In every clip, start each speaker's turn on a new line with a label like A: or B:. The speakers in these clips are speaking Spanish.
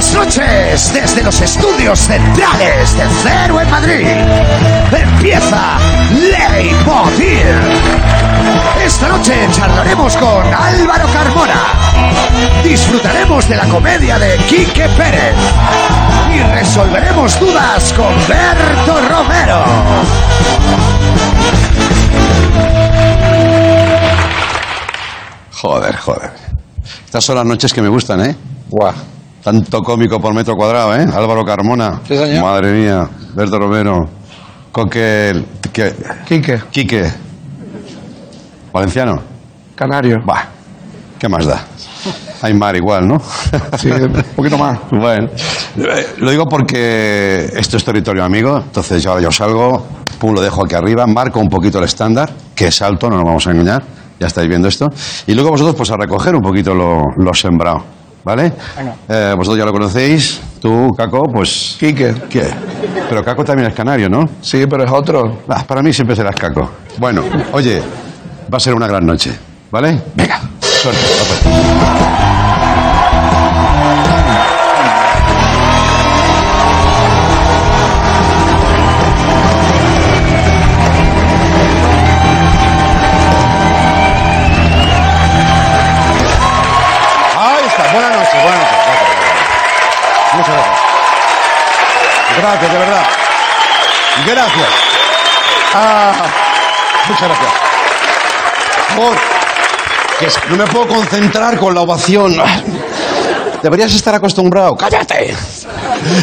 A: Buenas noches desde los estudios centrales de Cero en Madrid. Empieza Leitmotiv. Esta noche charlaremos con Álvaro Carmona. Disfrutaremos de la comedia de Quique Pérez. Y resolveremos dudas con Berto Romero.
B: Joder, joder. Estas son las noches que me gustan, ¿eh? Guau. Tanto cómico por metro cuadrado, ¿eh? Álvaro Carmona.
C: Sí, señor.
B: Madre mía. Berto Romero. Coque... Que,
C: Quique,
B: Quique. Valenciano.
C: Canario.
B: Bah. ¿Qué más da? Hay mar igual, ¿no?
C: Sí, un poquito más.
B: Bueno, lo digo porque esto es territorio amigo, entonces yo, yo salgo, pum, lo dejo aquí arriba, marco un poquito el estándar, que es alto, no nos vamos a engañar, ya estáis viendo esto, y luego vosotros pues a recoger un poquito lo, lo sembrado, ¿vale? Eh, vosotros ya lo conocéis, tú, Caco, pues...
C: Quique.
B: ¿Qué? Pero Caco también es canario, ¿no?
C: Sí, pero es otro.
B: Ah, para mí siempre serás Caco. Bueno, oye, va a ser una gran noche, ¿vale? Venga, suerte. Gracias. De verdad. Gracias. Ah, muchas gracias. Por, es- no me puedo concentrar con la ovación. Deberías estar acostumbrado. ¡Cállate!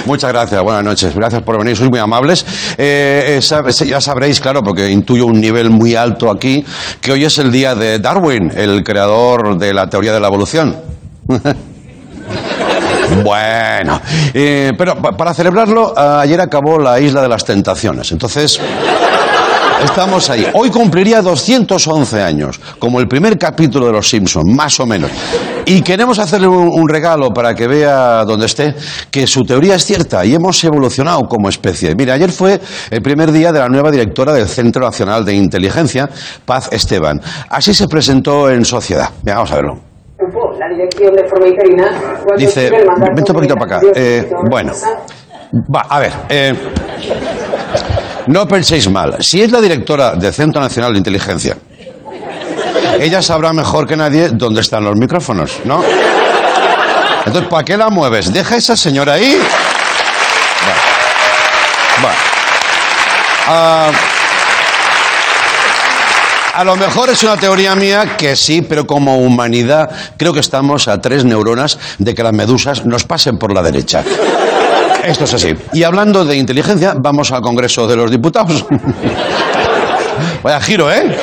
B: Muchas gracias, buenas noches. Gracias por venir, sois muy amables. Eh, eh, ya sabréis, claro, porque intuyo un nivel muy alto aquí, que hoy es el día de Darwin, el creador de la teoría de la evolución. Bueno, eh, pero pa- para celebrarlo, ah, ayer acabó la Isla de las Tentaciones. Entonces, estamos ahí. Hoy cumpliría 211 años, como el primer capítulo de Los Simpson, más o menos. Y queremos hacerle un, un regalo para que vea donde esté que su teoría es cierta y hemos evolucionado como especie. Mira, ayer fue el primer día de la nueva directora del Centro Nacional de Inteligencia, Paz Esteban. Así se presentó en sociedad. Mira, vamos a verlo.
D: La dirección de forma interina.
B: Dice, vente un poquito para acá. Eh, bueno, va, a ver. eh, no penséis mal. Si es la directora del Centro Nacional de Inteligencia, ella sabrá mejor que nadie dónde están los micrófonos, ¿no? Entonces, ¿para qué la mueves? Deja a esa señora ahí. Va. Va. Ah, a lo mejor es una teoría mía que sí, pero como humanidad creo que estamos a tres neuronas de que las medusas nos pasen por la derecha. Esto es así. Y hablando de inteligencia, vamos al Congreso de los Diputados. Vaya giro, ¿eh?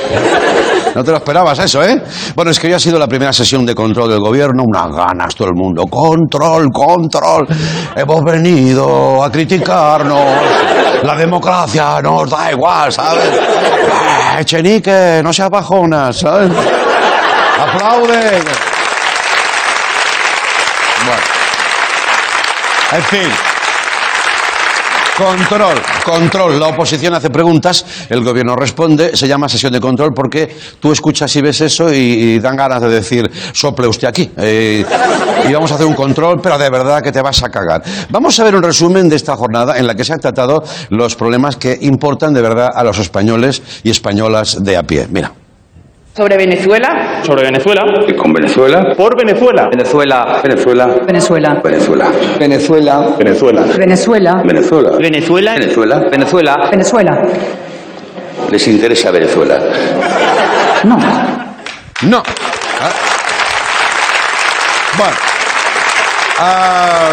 B: No te lo esperabas eso, ¿eh? Bueno, es que hoy ha sido la primera sesión de control del gobierno, unas ganas todo el mundo. Control, control. Hemos venido a criticarnos. La democracia nos da igual, ¿sabes? Eh, Echenique, no seas bajona, ¿sabes? Aplaude. Bueno. En fin. Control, control. La oposición hace preguntas, el gobierno responde, se llama sesión de control porque tú escuchas y ves eso y, dan ganas de decir, sople usted aquí. Eh, y vamos a hacer un control, pero de verdad que te vas a cagar. Vamos a ver un resumen de esta jornada en la que se han tratado los problemas que importan de verdad a los españoles y españolas de a pie. Mira.
E: Sobre Venezuela.
F: sobre Venezuela,
G: Y con Venezuela.
F: por Venezuela,
G: Venezuela. Venezuela.
E: Venezuela.
G: Venezuela. Venezuela.
F: Venezuela,
E: Venezuela.
G: Venezuela.
F: Venezuela,
G: Venezuela. Venezuela.
E: Venezuela.
G: Les interesa Venezuela.
E: No.
B: No. Ah. Bueno. Ah.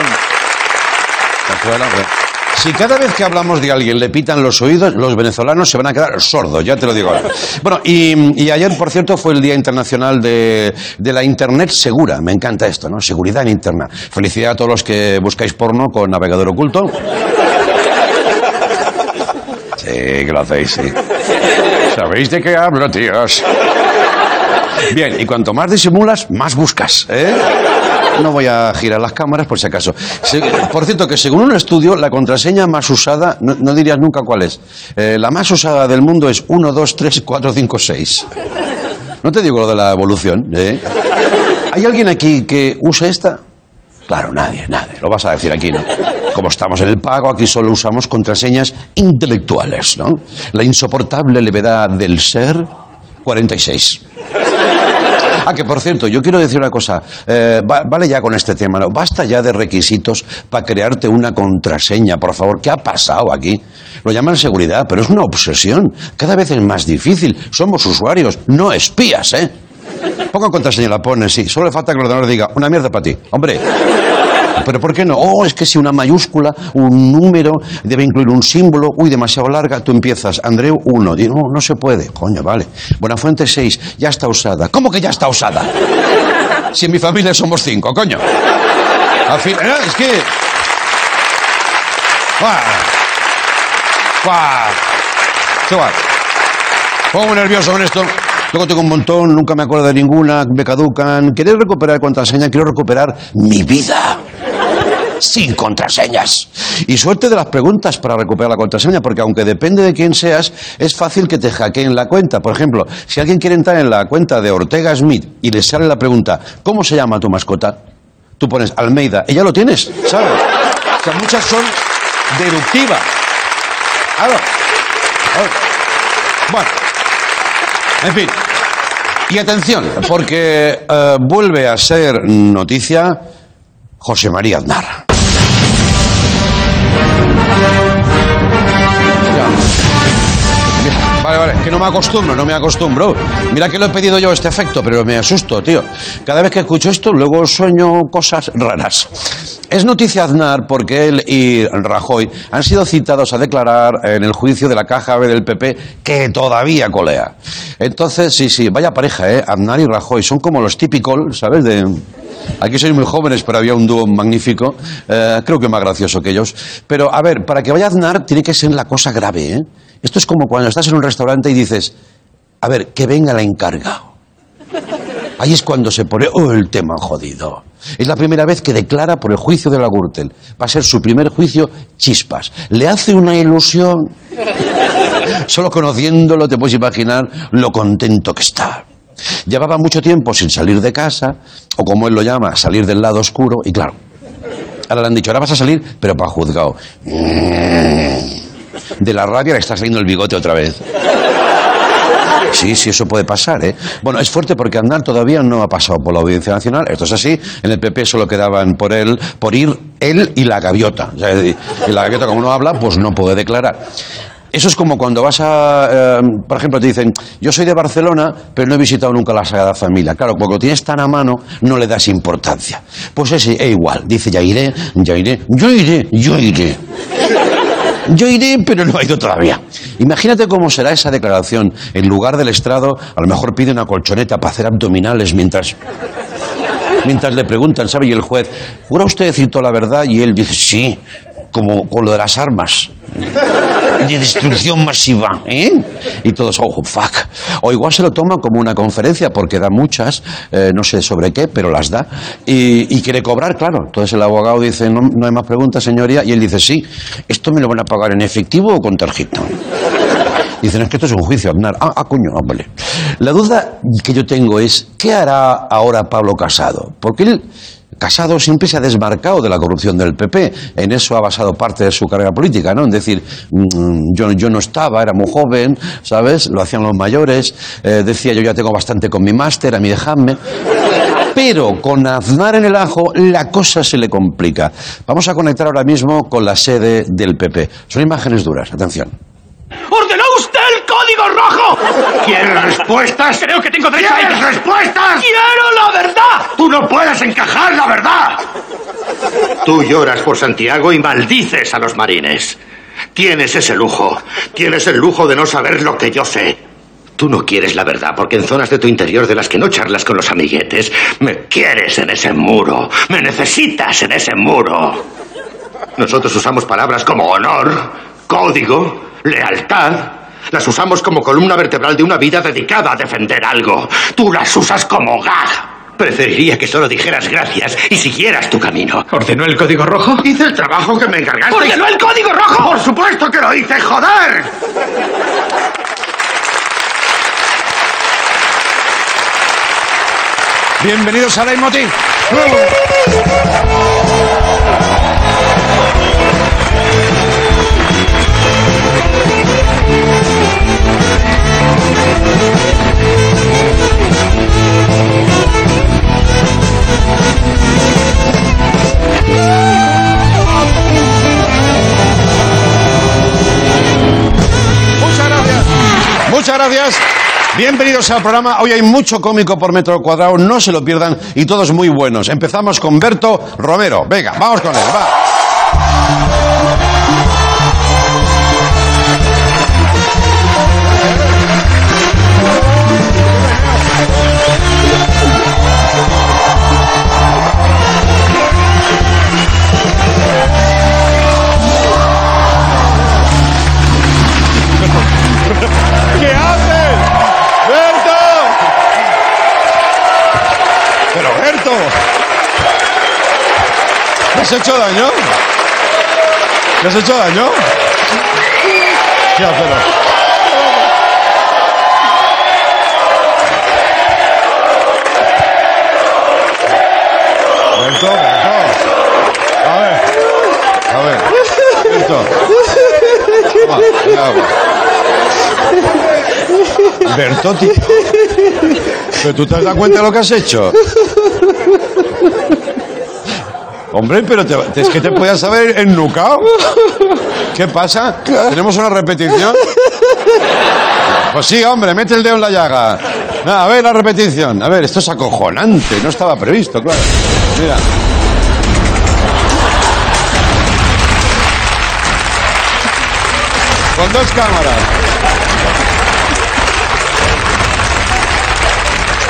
B: Venezuela, bueno. Si cada vez que hablamos de alguien le pitan los oídos, los venezolanos se van a quedar sordos, ya te lo digo ahora. Bueno, y, ayer, por cierto, fue el Día Internacional de, de la Internet Segura. Me encanta esto, ¿no? Seguridad en Internet. Felicidad a todos los que buscáis porno con navegador oculto. Sí, que lo hacéis, sí. ¿Sabéis de qué hablo, tíos? Bien, y cuanto más disimulas, más buscas, ¿eh? No voy a girar las cámaras por si acaso. Por cierto, que según un estudio, la contraseña más usada, no, no dirías nunca cuál es. Eh, la más usada del mundo es 1, 2, 3, 4, 5, 6. No te digo lo de la evolución, ¿eh? ¿Hay alguien aquí que use esta? Claro, nadie, nadie. Lo vas a decir aquí, ¿no? Como estamos en el pago, aquí solo usamos contraseñas intelectuales, ¿no? La insoportable levedad del ser, 46. Ah, que por cierto, yo quiero decir una cosa. Eh, va- vale ya con este tema, ¿no? Basta ya de requisitos para crearte una contraseña, por favor. ¿Qué ha pasado aquí? Lo llaman seguridad, pero es una obsesión. Cada vez es más difícil. Somos usuarios, no espías, ¿eh? Ponga contraseña, la pones, sí. Solo le falta que el ordenador diga, una mierda para ti. Hombre. Pero ¿por qué no? Oh, es que si una mayúscula, un número, debe incluir un símbolo, uy, demasiado larga, tú empiezas, Andreu 1, no, no se puede, coño, vale. Buenafuente 6, ya está usada. ¿Cómo que ya está usada? Si en mi familia somos cinco, coño. Al fin, eh, es que... ¡Guau! ¡Guau! ¡Qué guay! Pongo nervioso con esto. Luego tengo un montón, nunca me acuerdo de ninguna, me caducan. ¿Queréis recuperar contraseña? Quiero recuperar mi vida. Sin contraseñas. Y suerte de las preguntas para recuperar la contraseña, porque aunque depende de quién seas, es fácil que te hackeen la cuenta. Por ejemplo, si alguien quiere entrar en la cuenta de Ortega Smith y le sale la pregunta, ¿cómo se llama tu mascota? Tú pones Almeida y ya lo tienes, ¿sabes? O sea, muchas son deductivas. Claro. Bueno, en fin. Y atención, porque eh, vuelve a ser noticia José María Aznar. Vale, vale, que no me acostumbro, no me acostumbro. Mira que lo he pedido yo este efecto, pero me asusto, tío. Cada vez que escucho esto, luego sueño cosas raras. Es noticia Aznar porque él y Rajoy han sido citados a declarar en el juicio de la caja B del PP que todavía colea. Entonces, sí, sí, vaya pareja, ¿eh? Aznar y Rajoy son como los típicos, ¿sabes? De... Aquí sois muy jóvenes, pero había un dúo magnífico. eh, creo que más gracioso que ellos. Pero, a ver, para que vaya Aznar tiene que ser la cosa grave, ¿eh? Esto es como cuando estás en un restaurante y dices, a ver, que venga la encargado. Ahí es cuando se pone oh, el tema jodido. Es la primera vez que declara por el juicio de la Gürtel. Va a ser su primer juicio chispas. Le hace una ilusión. Solo conociéndolo te puedes imaginar lo contento que está. Llevaba mucho tiempo sin salir de casa, o como él lo llama, salir del lado oscuro, y claro, ahora le han dicho, ahora vas a salir, pero para juzgado. De la rabia le está saliendo el bigote otra vez. Sí, sí, eso puede pasar, ¿eh? Bueno, es fuerte porque Aznar todavía no ha pasado por la Audiencia Nacional. Esto es así. En el PP solo quedaban por él, por ir él y la gaviota. Y la gaviota, como no habla, pues no puede declarar. Eso es como cuando vas a, eh, por ejemplo, te dicen, yo soy de Barcelona, pero no he visitado nunca la Sagrada Familia. Claro, cuando lo tienes tan a mano, no le das importancia. Pues ese es igual. Dice, ya iré, ya iré, yo iré, yo iré. Yo iré, pero no ha ido todavía. Imagínate cómo será esa declaración. En lugar del estrado, a lo mejor pide una colchoneta para hacer abdominales mientras. Mientras le preguntan, ¿sabe? Y el juez, ¿jura usted decir toda la verdad? Y él dice, sí, como con lo de las armas. De destrucción masiva, ¿eh? Y todos, oh, fuck. O igual se lo toma como una conferencia, porque da muchas, eh, no sé sobre qué, pero las da. Y, quiere cobrar, claro. Entonces el abogado dice, no, no hay más preguntas, señoría. Y él dice, sí, ¿esto me lo van a pagar en efectivo o con tarjeta? Dicen, es que esto es un juicio, Aznar. Ah, ah, coño, ah. La duda que yo tengo es, ¿qué hará ahora Pablo Casado? Porque él, Casado siempre se ha desmarcado de la corrupción del PP. En eso ha basado parte de su carrera política, ¿no? En decir, mm, yo, yo no estaba, era muy joven, ¿sabes? Lo hacían los mayores. eh, decía, yo ya tengo bastante con mi máster, a mí dejadme. Pero con Aznar en el ajo, la cosa se le complica. Vamos a conectar ahora mismo con la sede del PP. Son imágenes duras, atención.
F: ¡Ordenó rojo! ¿Quieres respuestas? Creo que tengo derecho a ¿Quieres respuestas? ¡Quiero la verdad! Tú no puedes encajar la verdad. Tú lloras por Santiago y maldices a los marines. Tienes ese lujo. Tienes el lujo de no saber lo que yo sé. Tú no quieres la verdad porque en zonas de tu interior de las que no charlas con los amiguetes, me quieres en ese muro. Me necesitas en ese muro. Nosotros usamos palabras como honor, código, lealtad. Las usamos como columna vertebral de una vida dedicada a defender algo. Tú las usas como gag. Preferiría que solo dijeras gracias y siguieras tu camino.
H: ¿Ordenó el código rojo?
F: Hice el trabajo que me encargaste.
H: ¡Ordenó el código rojo!
F: ¡Por supuesto que lo hice, joder!
B: Bienvenidos a Leitmotiv. Muchas gracias. Bienvenidos al programa. Hoy hay mucho cómico por metro cuadrado, no se lo pierdan y todos muy buenos. Empezamos con Berto Romero. Venga, vamos con él. Va. Has hecho daño? ¿Me has hecho daño? Ya, pero... Berto. A ver. A ver. Berto. Berto, tío. ¿Pero tú te has dado cuenta de lo que has hecho? Hombre, pero te- es que te podías haber ennucado. ¿Qué pasa? ¿Tenemos una repetición? Pues sí, hombre, mete el dedo en la llaga. A ver la repetición. A ver, esto es acojonante. No estaba previsto, claro. Mira. Con dos cámaras.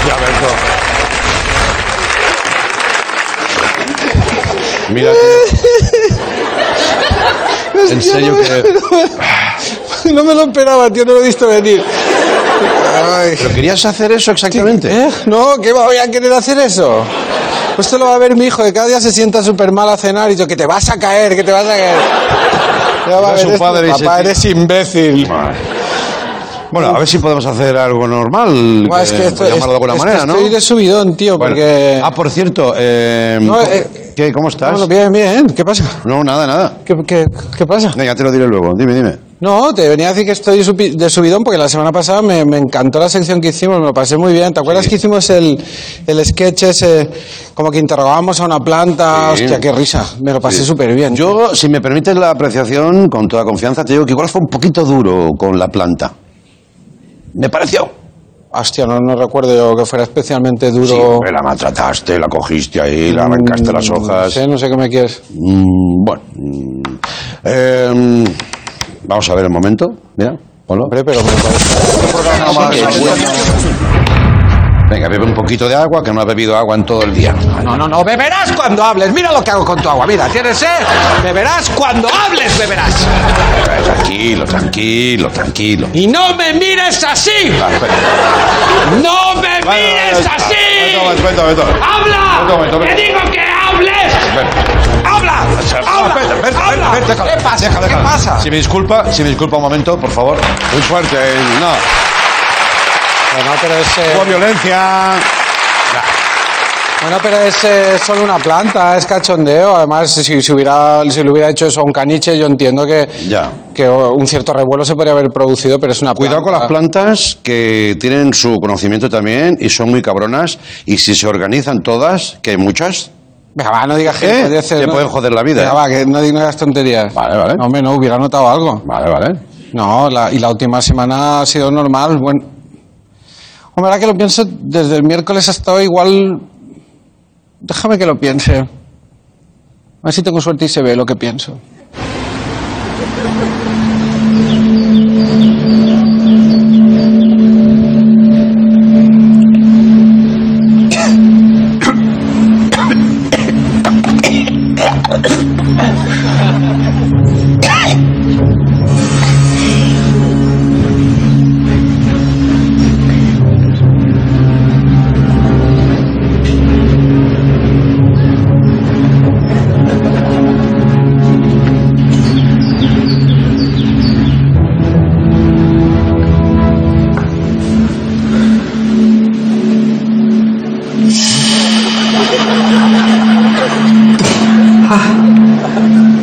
B: Ya, Berto. Mira, tío. En serio que...
I: No me lo esperaba, tío, no lo he visto venir. Ay.
B: ¿Pero querías hacer eso exactamente?
I: ¿Eh? No, ¿qué voy a querer hacer eso? Pues esto lo va a ver mi hijo, que cada día se sienta súper mal a cenar y yo, que te vas a caer, que te vas a caer. Ya va a ver
B: su
I: esto,
B: padre se
I: Papá, eres imbécil.
B: Bueno, a ver si podemos hacer algo normal.
I: Buah, es que esto-
B: por llamarlo de alguna
I: es que
B: manera, ¿no?
I: estoy de subidón, tío,
B: Bueno.
I: porque...
B: Ah, por cierto, eh,
I: No,
B: ¿cómo-
I: eh,
B: ¿qué? ¿Cómo estás?
I: Bueno, bien, bien, ¿qué pasa?
B: No, nada, nada.
I: ¿Qué, qué, qué pasa?
B: Venga, te lo diré luego. Dime, dime.
I: No, te venía a decir que estoy subi- de subidón porque la semana pasada me, me encantó la sección que hicimos, me lo pasé muy bien. ¿Te acuerdas que hicimos el, el sketch ese, como que interrogábamos a una planta?
B: Sí.
I: Hostia, qué risa, me lo pasé
B: Sí.
I: súper bien.
B: Yo, si me permites la apreciación, con toda confianza, te digo que igual fue un poquito duro con la planta. Me pareció.
I: Hostia, no, no recuerdo yo que fuera especialmente duro.
B: Sí, hombre, la maltrataste, la cogiste ahí, la arrancaste las
I: No
B: hojas.
I: sé, no sé qué me quieres.
B: Mm, bueno. mm, eh, vamos a ver el momento. Mira, ponlo.
I: Hombre, pero me parece...
B: Venga, bebe un poquito de agua, que no ha bebido agua en todo el día.
I: No, no, no, beberás cuando hables. Mira lo que hago con tu agua. Mira, ¿tienes sed? Beberás cuando hables, beberás.
B: Tranquilo, tranquilo, tranquilo.
I: Y no me mires así. ¡No me mires así!
B: Vete.
I: ¡Habla! ¡Te digo que hables! ¡Habla! ¡Habla!
B: Vete, vete, vete,
I: ¡Habla!
B: vete, déjalo.
I: ¿Qué pasa? ¿Qué pasa?
B: Si me disculpa, si me disculpa un momento, por favor. Muy fuerte, eh, no.
I: Bueno, pero es... eh,
B: Hubo violencia.
I: Bueno, pero es eh, solo una planta, es cachondeo. Además, si, si, hubiera, si le hubiera hecho eso a un caniche, yo entiendo que,
B: Ya.
I: que un cierto revuelo se podría haber producido, pero es una
B: Cuidado con las
I: planta.
B: plantas que tienen su conocimiento también y son muy cabronas. Y si se organizan todas, que hay muchas,
I: Venga, va, no digas
B: ¿Eh?
I: gilipolleces,
B: Te
I: no-
B: pueden joder la vida,
I: Venga,
B: ¿eh?
I: va, que no digas tonterías.
B: Vale, vale.
I: No, hombre, no, hubiera notado algo.
B: Vale, vale.
I: No, la- y la última semana ha sido normal. Bueno, hombre, ahora que lo pienso, desde el miércoles hasta hoy igual... Déjame que lo piense. A ver si tengo suerte y se ve lo que pienso. 啊。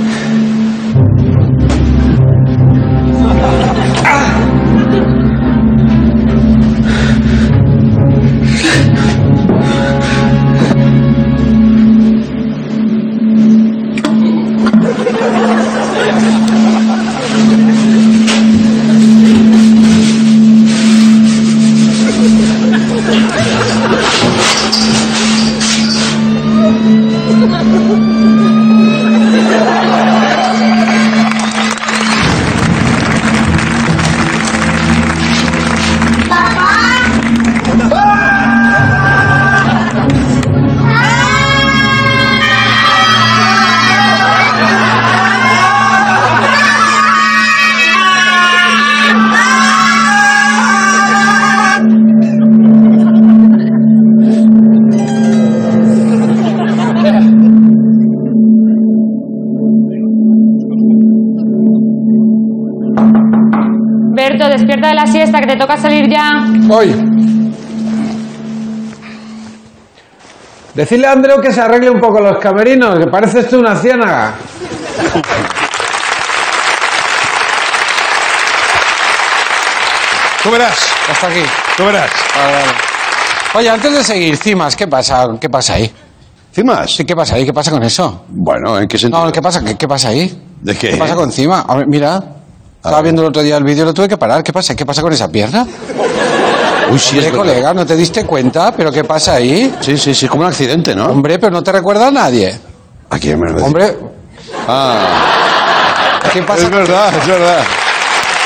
I: Decirle a Andreu que se arregle un poco los camerinos, que parece esto una ciénaga.
B: Tú verás,
I: Hasta aquí.
B: tú verás.
I: Vale, vale. Oye, antes de seguir, Cimas, ¿qué pasa? ¿Qué pasa ahí?
B: ¿Cimas?
I: Sí, ¿qué pasa ahí? ¿Qué pasa con eso?
B: Bueno, ¿en qué sentido?
I: No, ¿qué pasa? ¿Qué, qué pasa ahí?
B: ¿De qué?
I: ¿Qué pasa con Cima? A ver, mira. Estaba viendo el otro día el vídeo, lo tuve que parar. ¿Qué pasa? ¿Qué pasa con esa pierna?
B: Uy, sí,
I: Hombre,
B: es verdad.
I: colega, ¿no te diste cuenta? ¿Pero qué pasa ahí?
B: Sí, sí, sí, como un accidente, ¿no?
I: Hombre, pero no te recuerda a nadie.
B: ¿A quién me lo decís?
I: Hombre,
B: Ah,
I: ¿qué pasa?
B: es verdad, es verdad.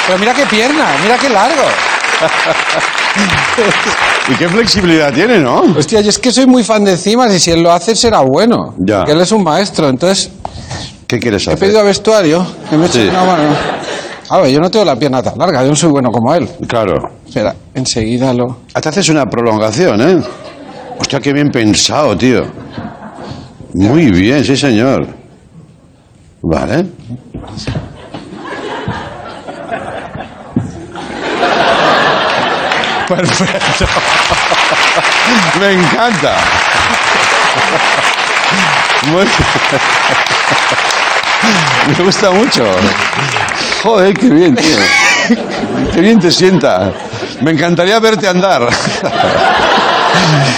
I: Pero mira qué pierna, mira qué largo.
B: Y qué flexibilidad tiene, ¿no?
I: Hostia, yo es que soy muy fan de Cimas y si él lo hace será bueno.
B: Ya.
I: Porque él es un maestro. Entonces,
B: ¿Qué quieres
I: he
B: hacer?
I: pedido a vestuario. que me
B: Sí.
I: una mano. A ver, yo no tengo la pierna tan larga, yo no soy bueno como él.
B: Claro.
I: Espera, enseguida lo.
B: Hasta haces una prolongación, ¿eh? Hostia, qué bien pensado, tío. Muy bien, sí, señor. Vale. Perfecto. Me encanta. Muy- Me gusta mucho. Joder, qué bien, tío. Qué bien te sienta. Me encantaría verte andar.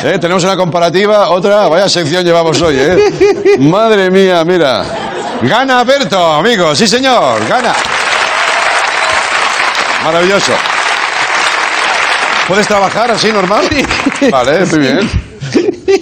B: Eh, Tenemos una comparativa, otra, vaya sección llevamos hoy, ¿eh? Madre mía, mira. Gana Berto, amigos, sí señor, gana. Maravilloso. ¿Puedes trabajar así normal? Vale, muy bien.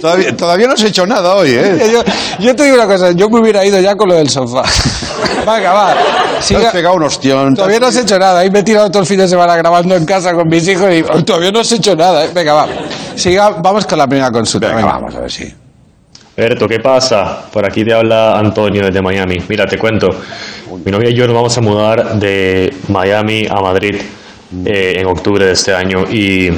B: Todavía, todavía no has hecho nada hoy, ¿eh?
I: Yo, yo te digo una cosa, yo me hubiera ido ya con lo del sofá. Venga, va.
B: Te
I: Siga-
B: has pegado un ostión.
I: Todavía no has hecho nada. Ahí me he tirado todo el fin de semana grabando en casa con mis hijos y "Ay, todavía no has hecho nada. ¿eh? Venga, va. Siga, vamos con la primera consulta.
B: Venga,
I: Venga.
B: vamos a ver si.
J: Berto, ¿qué pasa? Por aquí te habla Antonio desde Miami. Mira, te cuento. Mi novia y yo nos vamos a mudar de Miami a Madrid eh, en octubre de este año y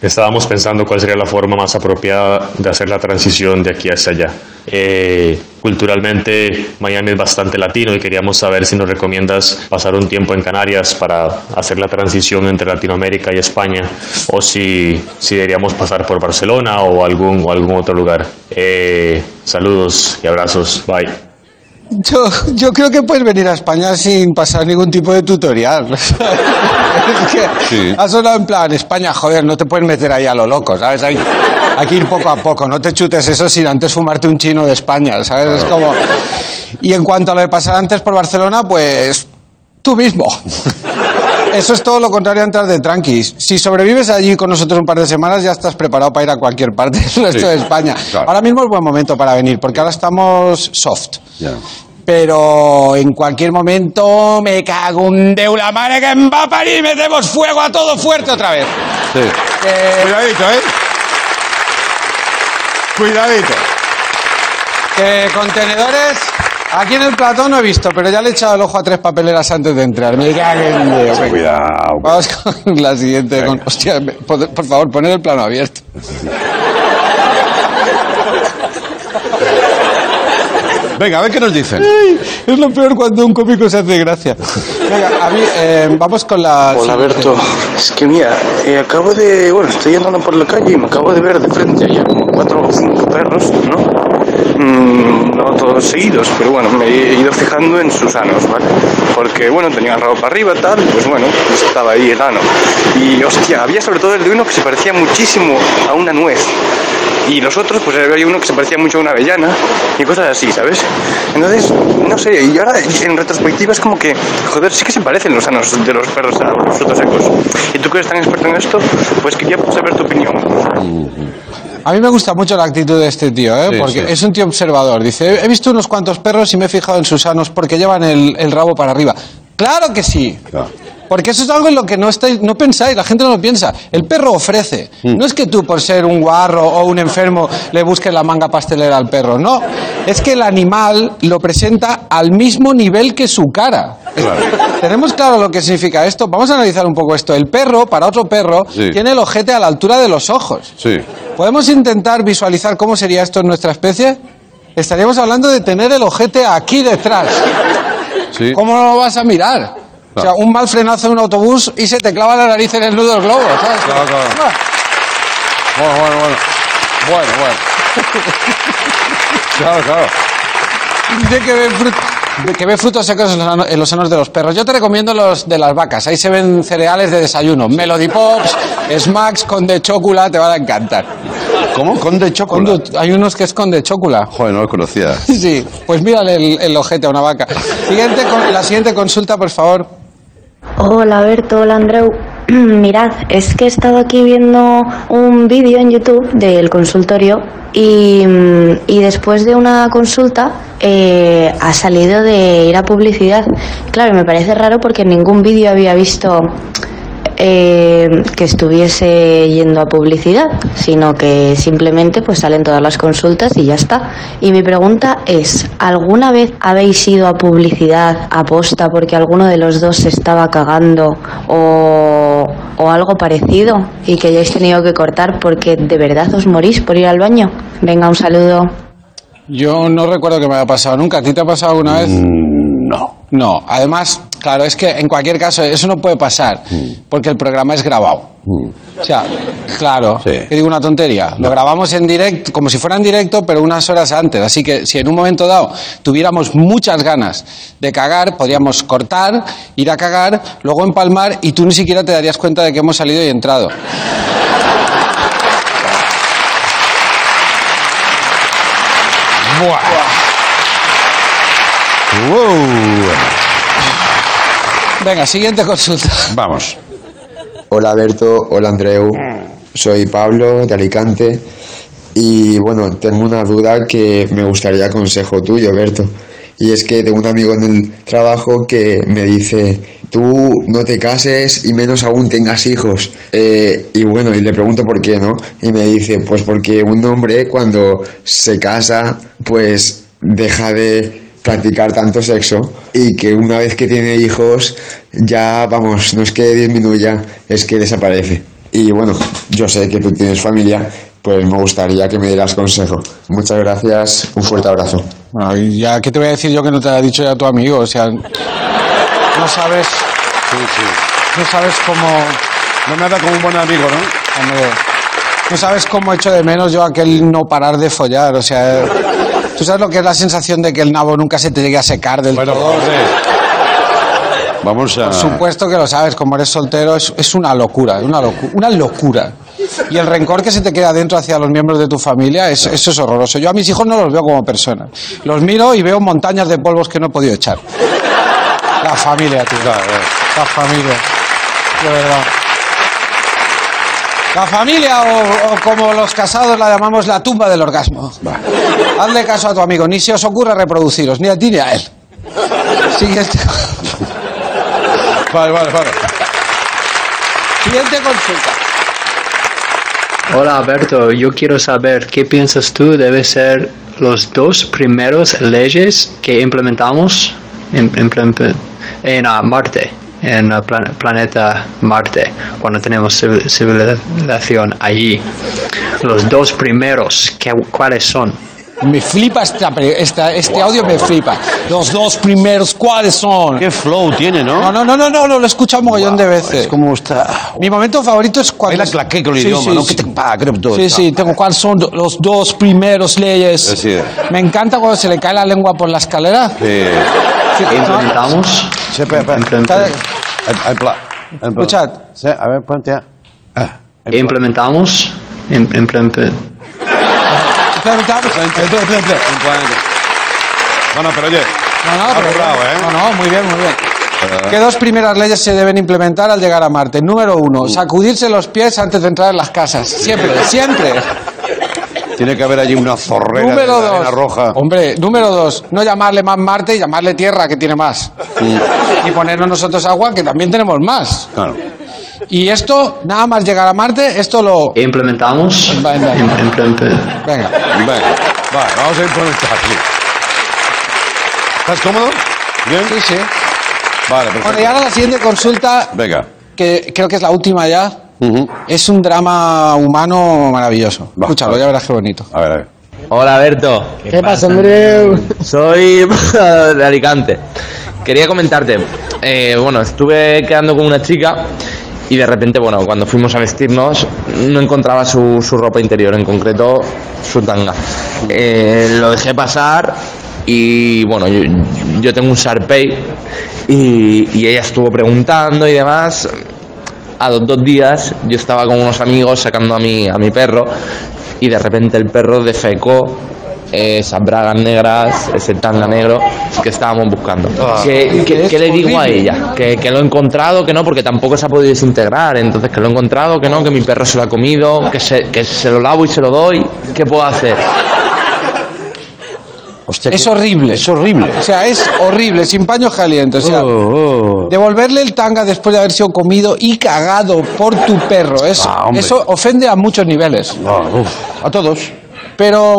J: estábamos pensando cuál sería la forma más apropiada de hacer la transición de aquí hacia allá. Eh, culturalmente Miami es bastante latino y queríamos saber si nos recomiendas pasar un tiempo en Canarias para hacer la transición entre Latinoamérica y España o si, si deberíamos pasar por Barcelona o algún, o algún otro lugar. Eh, saludos y abrazos. Bye.
I: Yo, yo creo que puedes venir a España sin pasar ningún tipo de tutorial. es que
B: Sí.
I: ha sonado en plan, España, joder, no te puedes meter ahí a lo loco, ¿sabes? Hay, hay que ir poco a poco, no te chutes eso sin antes fumarte un chino de España, ¿sabes? Es como... Y en cuanto a lo de pasar antes por Barcelona, pues tú mismo. Eso es todo lo contrario a entrar de tranquis. Si sobrevives allí con nosotros un par de semanas, ya estás preparado para ir a cualquier parte del resto
B: Sí,
I: de España.
B: claro.
I: Ahora mismo es buen momento para venir, porque ahora estamos soft.
B: Ya.
I: Pero en cualquier momento me cago un de una madre que va a parir y metemos fuego a todo fuerte otra vez.
B: Sí.
I: Eh,
B: Cuidadito, ¿eh? Cuidadito.
I: que contenedores. Aquí en el platón no he visto, pero ya le he echado el ojo a tres papeleras antes de entrar. Me cago. Venga.
B: Cuidado.
I: Vamos con la siguiente. con- hostia, me- por, por favor, poned el plano abierto.
B: Venga, a ver qué nos dicen.
I: Es lo peor cuando un cómico se hace gracia. Venga, a mí, eh, vamos con la.
K: Hola
I: siguiente.
K: Berto, es que mira, eh, acabo de, bueno, estoy andando por la calle y me acabo de ver de frente allá como cuatro o cinco perros, ¿no? Seguidos, pero bueno, me he ido fijando en sus anos, ¿vale? Porque bueno, tenía para arriba tal, pues bueno, pues estaba ahí el ano. Y hostia, había sobre todo el de uno que se parecía muchísimo a una nuez. Y los otros, pues había uno que se parecía mucho a una avellana y cosas así, ¿sabes? Entonces, no sé, y ahora en retrospectiva es como que, joder, sí que se parecen los anos de los perros a los frutos secos. Y tú que eres tan experto en esto, pues quería saber tu opinión.
I: A mí me gusta mucho la actitud de este tío, ¿eh?
B: Sí,
I: porque
B: sí.
I: es un tío observador. Dice, he visto unos cuantos perros y me he fijado en sus sanos porque llevan el, el rabo para arriba. Claro que sí.
B: Claro.
I: Porque eso es algo en lo que no estáis, no pensáis, la gente no lo piensa. El perro ofrece.
B: Mm.
I: No es que tú por ser un guarro o un enfermo le busques la manga pastelera al perro. No, es que el animal lo presenta al mismo nivel que su cara. ¿Tenemos claro lo que significa esto? Vamos a analizar un poco esto. El perro, para otro perro,
B: Sí.
I: tiene el ojete a la altura de los ojos.
B: Sí.
I: ¿Podemos intentar visualizar cómo sería esto en nuestra especie? Estaríamos hablando de tener el ojete aquí detrás.
B: Sí.
I: ¿Cómo no lo vas a mirar? O sea, un mal frenazo en un autobús y se te clava la nariz en el nudo del globo, ¿sabes?
B: Claro, claro. Bueno, bueno, bueno. Bueno, bueno. Claro, claro.
I: De que ve, frut- de que ve frutos secos en los, ano- en los senos de los perros. Yo te recomiendo los de las vacas. Ahí se ven cereales de desayuno. Melody Pops, Smacks, Conde Chocula, te van a encantar.
B: ¿Cómo? ¿Conde Chocolate?
I: Conde- hay unos que es Conde Chocula.
B: Joder, no lo conocía.
I: Sí, pues mírale el, el ojete a una vaca. Siguiente, con- la siguiente consulta, por favor.
L: Hola Berto, hola Andreu. Mirad, es que he estado aquí viendo un vídeo en YouTube del consultorio y, mm, y después de una consulta eh, ha salido de ir a publicidad. Claro, me parece raro porque en ningún vídeo había visto eh, que estuviese yendo a publicidad, sino que simplemente pues salen todas las consultas y ya está. Y mi pregunta es, ¿alguna vez habéis ido a publicidad a posta porque alguno de los dos se estaba cagando o, o algo parecido y que hayáis tenido que cortar porque de verdad os morís por ir al baño? Venga, un saludo.
I: Yo no recuerdo que me haya pasado nunca. ¿A ti te ha pasado alguna vez?
B: No.
I: No. Además, claro, es que en cualquier caso eso no puede pasar porque el programa es grabado. O sea, claro, que digo una tontería. Lo grabamos en directo, como si fuera en directo, pero unas horas antes. Así que si en un momento dado tuviéramos muchas ganas de cagar, podríamos cortar, ir a cagar, luego empalmar y tú ni siquiera te darías cuenta de que hemos salido y entrado. Venga, siguiente consulta.
B: Vamos.
M: Hola Berto, hola Andreu, soy Pablo de Alicante y bueno, tengo una duda que me gustaría consejo tuyo, Berto. Y es que tengo un amigo en el trabajo que me dice, tú no te cases y menos aún tengas hijos. Eh, y bueno, y le pregunto por qué, ¿no? Y me dice, pues porque un hombre cuando se casa, pues deja de practicar tanto sexo y que una vez que tiene hijos ya vamos no es que disminuya es que desaparece y bueno yo sé que tú tienes familia pues me gustaría que me dieras consejo muchas gracias un fuerte abrazo
I: Bueno, y ya, ¿qué te voy a decir yo que no te ha dicho ya tu amigo? O sea, no sabes. No sabes cómo.
B: No me habla como un buen amigo, ¿no?
I: No sabes cómo echo de menos yo aquel no parar de follar. O sea, ¿tú sabes lo que es la sensación de que el nabo nunca se te llegue a secar del todo?
B: Vamos a.
I: Por supuesto que lo sabes, como eres soltero, es, es una locura, una, locu- una locura. Y el rencor que se te queda dentro hacia los miembros de tu familia, es- eso es horroroso. Yo a mis hijos no los veo como personas. Los miro y veo montañas de polvos que no he podido echar. La familia, tío. La familia. De verdad. La familia, o, o como los casados la llamamos, la tumba del orgasmo. Hazle caso a tu amigo, ni se os ocurra reproduciros, ni a ti ni a él. Siguiente.
B: Vale, vale, vale.
I: Siguiente consulta.
N: Hola Alberto, yo quiero saber qué piensas tú debe ser los dos primeros leyes que implementamos en, en- en, ah, Marte, en el plan- planeta Marte, cuando tenemos civil- civilización allí. Los dos primeros, ¿qué- ¿cuáles son?
I: Me flipa esta, esta- este audio, me flipa. Los dos primeros, ¿cuáles son?
B: Qué flow tiene, ¿no?
I: No, no, no, no, no, lo he escuchado un mogollón de veces.
B: Es como está.
I: Mi momento favorito es cuando...
B: Baila claqué con el
I: Sí,
B: idioma,
I: sí,
B: ¿no?
I: sí. Sí, sí, tengo cuáles son los dos primeros leyes. Me encanta cuando se le cae la lengua por la escalera.
B: Sí.
I: Sí,
N: ¿Implementamos?
B: Sí, pla- el pla-
I: Escuchad.
B: Sí, a ver, ponte a. Ah,
N: ¿Implementamos? Im- implem-
B: No, no, pero oye.
I: No, no, pero-
B: ¿eh?
I: no, no, muy bien, muy bien.
B: Eh,
I: ¿Qué dos primeras leyes se deben implementar al llegar a Marte? Número uno, sacudirse los pies antes de entrar en las casas. Siempre, siempre.
B: Tiene que haber allí una zorrera
I: Número
B: de
I: dos.
B: roja.
I: Hombre, número dos, no llamarle más Marte y llamarle Tierra, que tiene más. Y ponernos nosotros agua, que también tenemos más.
B: Claro.
I: Y esto, nada más llegar a Marte, esto lo...
N: ¿Implementamos?
I: Venga. Venga.
B: Venga, vale, vamos a implementar. sí. ¿Estás cómodo? ¿Bien?
I: Sí, sí.
B: Vale, perfecto.
I: Bueno, y ahora la siguiente consulta,
B: Venga.
I: que creo que es la última ya, es un drama humano maravilloso. Escúchalo, ya verás qué bonito.
B: A ver, a ver.
O: Hola Berto.
I: ¿Qué pasa, Andreu?
O: Soy de Alicante. Quería comentarte, eh, bueno, estuve quedando con una chica y de repente, bueno, cuando fuimos a vestirnos, no encontraba su, su ropa interior, en concreto su tanga. Eh, lo dejé pasar y bueno, yo, yo tengo un Sharpei y, y ella estuvo preguntando y demás. A los dos días yo estaba con unos amigos sacando a mi, a mi perro y de repente el perro defecó esas bragas negras, ese tanga negro que estábamos buscando.
I: Ah.
O: ¿Qué, qué-
I: Es
O: qué le digo a ella? Que, que lo he encontrado, que no, porque tampoco se ha podido desintegrar. Entonces, que lo he encontrado, que no, que mi perro se lo ha comido, que se, que se lo lavo y se lo doy. ¿Qué puedo hacer?
I: Es horrible. Es horrible. O sea, es horrible, sin paños calientes. O sea, devolverle el tanga después de haber sido comido y cagado por tu perro. Eso,
B: Ah,
I: eso ofende a muchos niveles.
B: a todos.
I: Pero,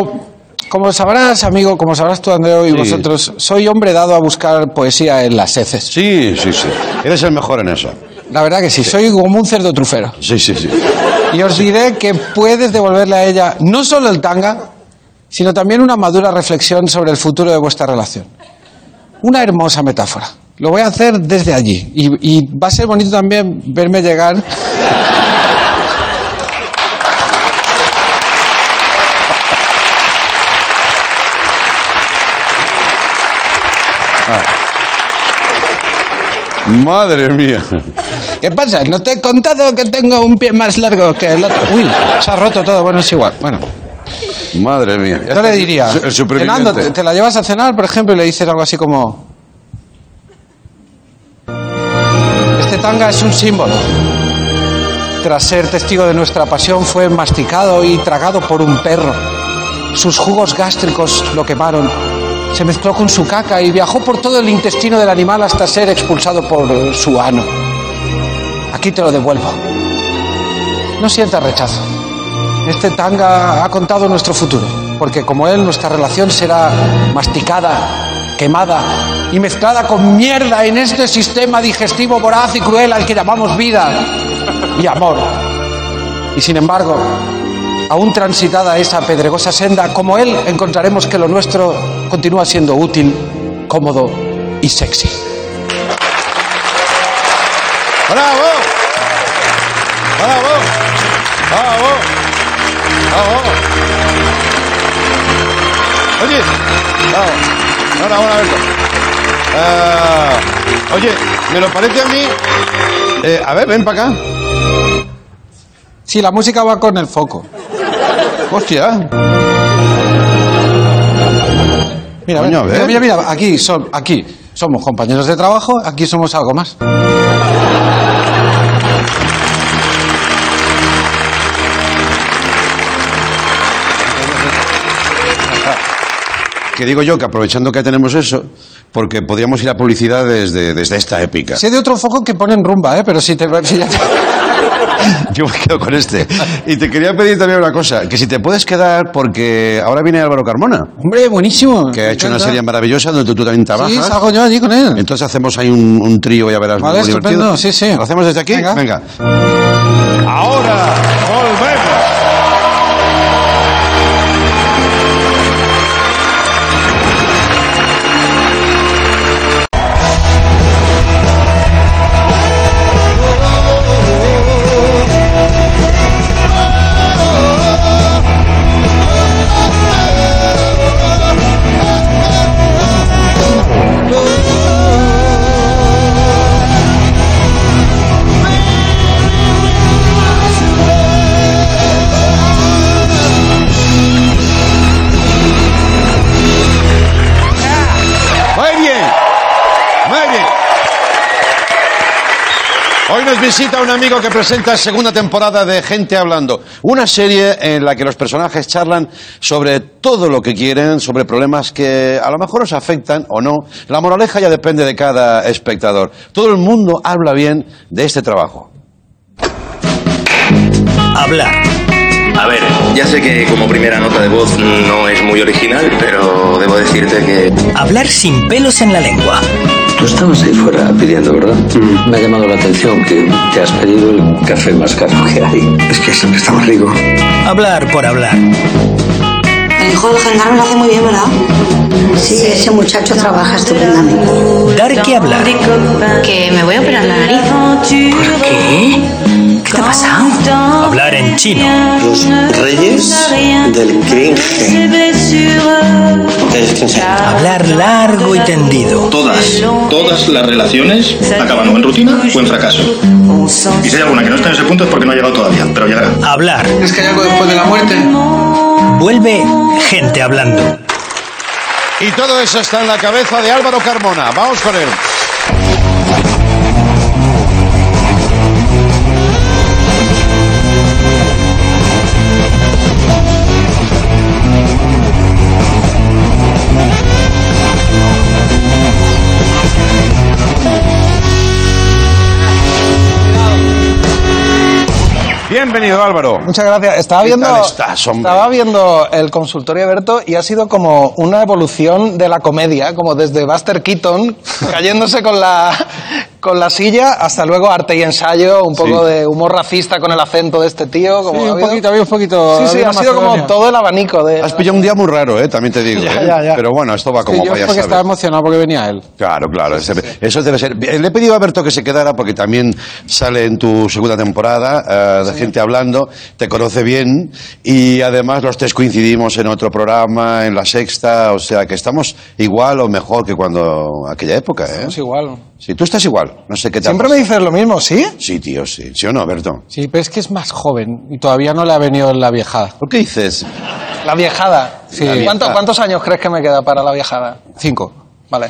I: como sabrás, amigo, como sabrás tú, Andreu, y
B: Sí.
I: vosotros, soy hombre dado a buscar poesía en las heces.
B: Sí, sí, sí. Eres el mejor en eso.
I: La verdad que sí, soy como un cerdo trufero.
B: Sí, sí, sí.
I: Y os diré que puedes devolverle a ella no solo el tanga, sino también una madura reflexión sobre el futuro de vuestra relación. Una hermosa metáfora. Lo voy a hacer desde allí. Y, y va a ser bonito también verme llegar.
B: Madre mía.
I: ¿Qué pasa? ¿No te he contado que tengo un pie más largo que el otro? Uy, se ha roto todo. Bueno, es igual. Bueno,
B: Madre mía.
I: yo le diría,
B: El.
I: Fernando, te, te la llevas a cenar, por ejemplo, y le dices algo así como... Este tanga es un símbolo. Tras ser testigo de nuestra pasión, fue masticado y tragado por un perro. Sus jugos gástricos lo quemaron. Se mezcló con su caca y viajó por todo el intestino del animal hasta ser expulsado por su ano. Aquí te lo devuelvo. No sientas rechazo. Este tanga ha contado nuestro futuro, porque como él, nuestra relación será masticada, quemada y mezclada con mierda en este sistema digestivo voraz y cruel al que llamamos vida y amor. Y sin embargo, aún transitada esa pedregosa senda, como él, encontraremos que lo nuestro continúa siendo útil, cómodo y sexy.
B: ¡Bravo! ¡Bravo! ¡Bravo! ¡Bravo! Oye, bravo. Ahora, ahora, Alberto. Ah, oye, me lo parece a mí. Eh, a ver, ven para acá.
I: Sí, la música va con el foco.
B: Hostia.
I: Mira,
B: Coño, a
I: mira,
B: ver.
I: mira, mira, aquí, son, aquí somos compañeros de trabajo, aquí somos algo más.
B: Que digo yo que aprovechando que tenemos eso, porque podríamos ir a publicidad desde, desde esta épica.
I: Sé de otro foco que ponen rumba, ¿eh? pero si te... si ya te-
B: Yo me quedo con este. Y te quería pedir también una cosa, que si te puedes quedar, porque ahora viene Álvaro Carmona.
I: Hombre, buenísimo.
B: Que ha hecho una serie maravillosa donde tú también trabajas.
I: Sí, salgo yo allí con él.
B: Entonces hacemos ahí un, un trío, ya verás,
I: Vale,
B: muy
I: estupendo,
B: divertido.
I: sí, sí.
B: ¿Lo hacemos desde aquí?
I: Venga.
B: Ahora nos visita un amigo que presenta segunda temporada de Gente Hablando, una serie en la que los personajes charlan sobre todo lo que quieren, sobre problemas que a lo mejor os afectan o no. La moraleja ya depende de cada espectador. Todo el mundo habla bien de este trabajo.
P: Hablar. A ver, ya sé que como primera nota de voz no es muy original, pero debo decirte que... Hablar sin pelos en la lengua.
G: Tú estabas ahí fuera pidiendo, ¿verdad? Me ha llamado la atención que te has pedido el café más caro que hay.
P: Es que siempre está más rico. Hablar por hablar.
Q: El hijo del gendarme lo hace muy bien, ¿verdad? Sí, ese muchacho trabaja estupendamente.
R: Dar que hablar.
Q: Que me voy a operar la nariz.
R: ¿Por qué? ¿Qué te ha pasado? Hablar en chino.
S: Los reyes del cringe.
R: Hablar largo y tendido.
T: Todas, todas las relaciones acaban o en rutina o en fracaso. Y si hay alguna que no está en ese punto es porque no ha llegado todavía, pero llegará.
R: Hablar.
U: ¿Es que hay algo después de la muerte?
R: Vuelve gente hablando.
B: Y todo eso está en la cabeza de Álvaro Carmona. Vamos con él. Bienvenido Álvaro.
V: Muchas gracias. Estaba
B: ¿Qué
V: viendo, estaba viendo el consultorio de Berto y ha sido como una evolución de la comedia, como desde Buster Keaton cayéndose con la, con la silla hasta luego arte y ensayo, un poco
B: Sí.
V: de humor racista con el acento de este tío. Como
B: Sí, un poquito, había un poquito-
V: Sí, sí, ha sido como todo el abanico de.
B: Has pillado un día muy raro, ¿eh? también te digo.
V: Ya,
B: ¿eh?
V: ya, ya.
B: Pero bueno, esto va como
V: yo
B: para ya
V: porque estaba
B: emocionado porque venía él. Claro, claro. ese- Eso debe ser. Le he pedido a Berto que se quedara porque también sale en tu segunda temporada eh, de gente hablando, te conoce bien y además los tres coincidimos en otro programa, en la sexta, o sea que estamos igual o mejor que cuando aquella época, ¿eh?
V: Es igual.
B: Sí, tú estás igual. No sé qué te ha
V: Siempre me dices lo mismo, ¿sí?
B: Sí, tío, sí. ¿Sí o no, Berto?
V: Sí, pero es que es más joven y todavía no le ha venido la viejada.
B: ¿Por qué dices?
V: La viejada.
B: Sí. La
V: ¿Cuánto-. ¿Cuántos años crees que me queda para la viejada?
B: Cinco.
V: Vale.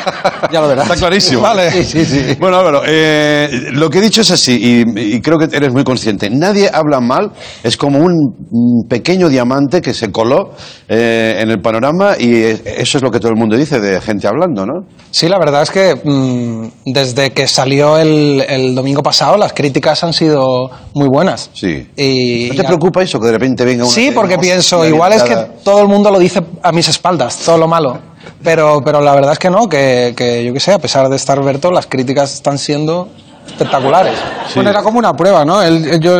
V: ya lo verás.
B: Está clarísimo.
V: Vale.
B: Sí, sí, sí. Bueno, Álvaro, eh, lo que he dicho es así, y, y creo que eres muy consciente. Nadie habla mal, es como un pequeño diamante que se coló eh, en el panorama y eso es lo que todo el mundo dice de gente hablando, ¿no?
V: Sí, la verdad es que mm, desde que salió el, el domingo pasado las críticas han sido muy buenas.
B: Sí.
V: Y,
B: ¿No te preocupa eso que de repente venga una
V: Sí, porque pienso, igual es que todo el mundo lo dice a mis espaldas, todo lo malo. Pero, pero la verdad es que no, que, que yo qué sé, a pesar de estar Berto, las críticas están siendo espectaculares.
I: Bueno, era como una prueba, ¿no? Él- él- yo,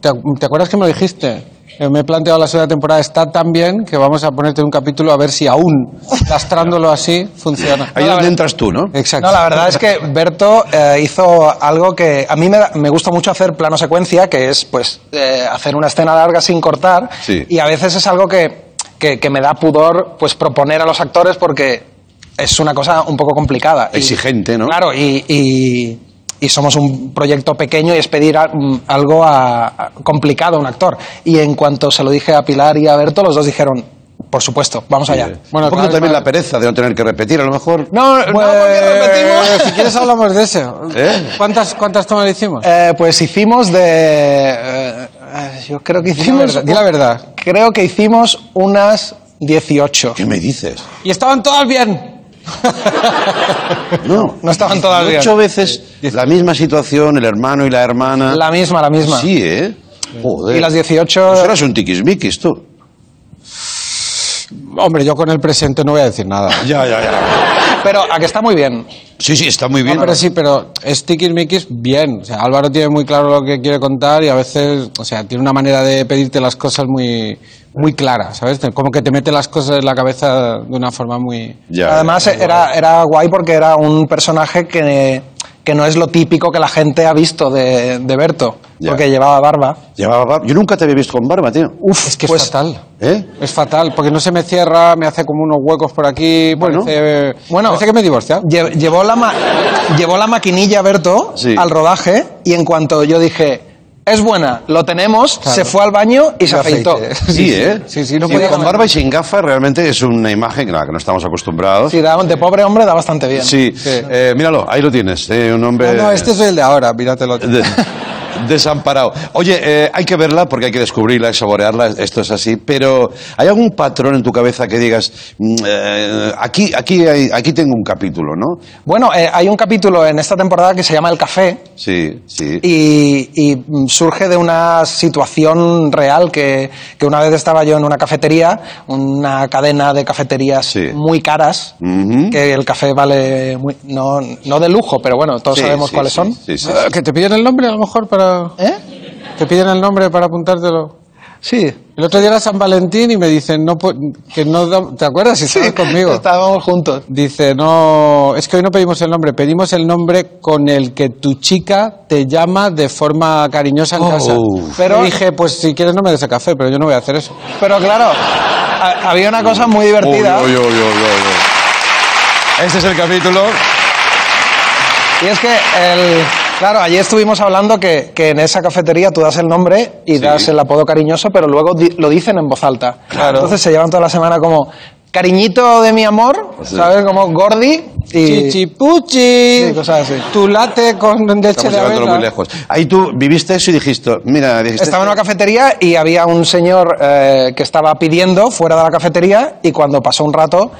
I: ¿te, te acuerdas que me lo dijiste? Eh, Me he planteado la segunda temporada, está tan bien que vamos a ponerte un capítulo a ver si aún, lastrándolo así, funciona.
B: Ahí es donde entras tú, ¿no?
I: Exacto.
V: No, la verdad es que Berto eh, hizo algo que a mí me, da- me gusta mucho hacer plano secuencia, que es pues eh, hacer una escena larga sin cortar.
B: Sí.
V: Y a veces es algo que, que- que me da pudor pues proponer a los actores porque es una cosa un poco complicada. Y-
B: Exigente, ¿no?
V: Claro, y, y- y somos un proyecto pequeño y es pedir a- algo a- a- complicado a un actor. Y en cuanto se lo dije a Pilar y a Berto, los dos dijeron, por supuesto, vamos allá.
B: Bueno, un poquito también la pereza de no tener que repetir, a lo mejor.
V: No, no, porque repetimos.
I: si quieres hablamos de eso.
B: ¿Eh?
I: ¿Cuántas, ¿Cuántas tomas hicimos?
V: Eh, pues hicimos de. eh, eh, yo creo que hicimos.
I: di la verdad.
V: Creo que hicimos unas 18.
B: ¿Qué me dices?
I: Y estaban todas bien.
B: No.
V: No estaban todas bien.
B: Ocho veces la misma situación, el hermano y la hermana.
V: La misma, la misma.
B: Sí, ¿eh? Joder.
V: Y las 18.
B: Pues eras un tiquismiquis, tú.
I: Hombre, yo con el presente no voy a decir nada.
B: Ya, ya, ya.
V: Pero a que está muy bien.
B: Sí, sí, está muy bien.
I: No, pero sí, pero es tiquismiquis bien. O sea, Álvaro tiene muy claro lo que quiere contar y a veces, o sea, tiene una manera de pedirte las cosas muy, muy clara, ¿sabes? Como que te mete las cosas en la cabeza de una forma muy...
V: Además, era, era guay porque era un personaje que, que no es lo típico que la gente ha visto de, de Berto.
B: Ya.
V: Porque llevaba barba.
B: Llevaba barba. Yo nunca te había visto con barba, tío.
I: Uf, es que es fatal.
B: ¿Eh?
I: Es fatal, porque no se me cierra, me hace como unos huecos por aquí.
V: Bueno.
I: parece,
V: Bueno,
I: parece que me he divorciado.
V: lle- Llevó la, ma- llevó la maquinilla Berto
I: Sí.
V: al rodaje y en cuanto yo dije, es buena, lo tenemos,
I: Claro.
V: se fue al baño y se afeitó.
I: aceite.
B: Sí, ¿eh?
I: Sí, sí, no
B: Sí,
I: podía
B: con barba y sin gafas realmente es una imagen a la que no estamos acostumbrados.
V: Sí, da- de pobre hombre da bastante bien.
B: Sí, eh, míralo, ahí lo tienes, eh, un hombre
I: No, no, este es el de ahora, míratelo.
B: de- desamparado. Oye, eh, hay que verla porque hay que descubrirla y saborearla, esto es así, pero ¿hay algún patrón en tu cabeza que digas, mm, eh, aquí, aquí, hay- aquí tengo un capítulo, ¿no?
V: Bueno, eh, hay un capítulo en esta temporada que se llama El Café
B: Sí, sí.
V: y, y, surge de una situación real que, que una vez estaba yo en una cafetería, una cadena de cafeterías muy caras, que el café vale muy- no, no de lujo, pero bueno, todos
B: Sí,
V: sabemos
B: sí,
V: cuáles son.
I: Que te piden el nombre a lo mejor para...
V: ¿Eh?
I: ¿Te piden el nombre para apuntártelo? Sí. El otro día era San Valentín y me dicen, no, que no, ¿te acuerdas? Si estabas conmigo.
V: Estábamos juntos.
I: Dice, no, es que hoy no pedimos el nombre, pedimos el nombre con el que tu chica te llama de forma cariñosa en
V: Oh.
I: casa.
V: Pero-
I: Pero dije, pues si quieres no me des el café, pero yo no voy a hacer eso.
V: Pero claro, ha- había una cosa muy divertida.
B: Uy. Este es el capítulo.
V: Y es que, el, claro, ayer estuvimos hablando que, que en esa cafetería tú das el nombre y das el apodo cariñoso, pero luego di- lo dicen en voz alta. Entonces se llevan toda la semana como cariñito de mi amor, ¿sabes? Como Gordi y...
I: Chichipuchi.
V: Sí, cosas así.
I: Tu late con leche
B: Estamos
I: de
B: llevándolo muy
I: avena.
B: lejos. Ahí tú viviste eso y dijiste, mira, dijiste...
V: Estaba en una cafetería y había un señor eh, que estaba pidiendo fuera de la cafetería y cuando pasó un rato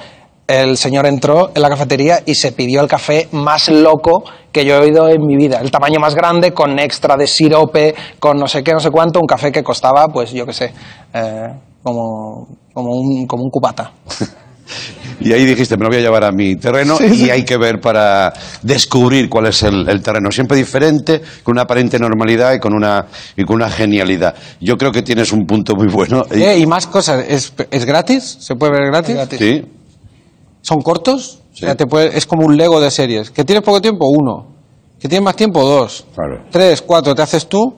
V: el señor entró en la cafetería y se pidió el café más loco que yo he oído en mi vida. El tamaño más grande, con extra de sirope, con no sé qué, no sé cuánto, un café que costaba, pues yo qué sé, eh, como, como, un, como un cubata.
B: Y ahí dijiste, me lo voy a llevar a mi terreno
V: Sí,
B: y
V: sí.
B: hay que ver para descubrir cuál es el, el terreno. Siempre diferente, con una aparente normalidad y con una, y con una genialidad. Yo creo que tienes un punto muy bueno. Y-
I: Eh, y más cosas, ¿Es, es gratis? ¿Se puede ver gratis?
B: Sí.
I: ¿Son cortos? O sea, te puede- es como un Lego de series. ¿Que tienes poco tiempo? Uno. ¿Que tienes más tiempo? Dos. Tres, cuatro, ¿te haces tú?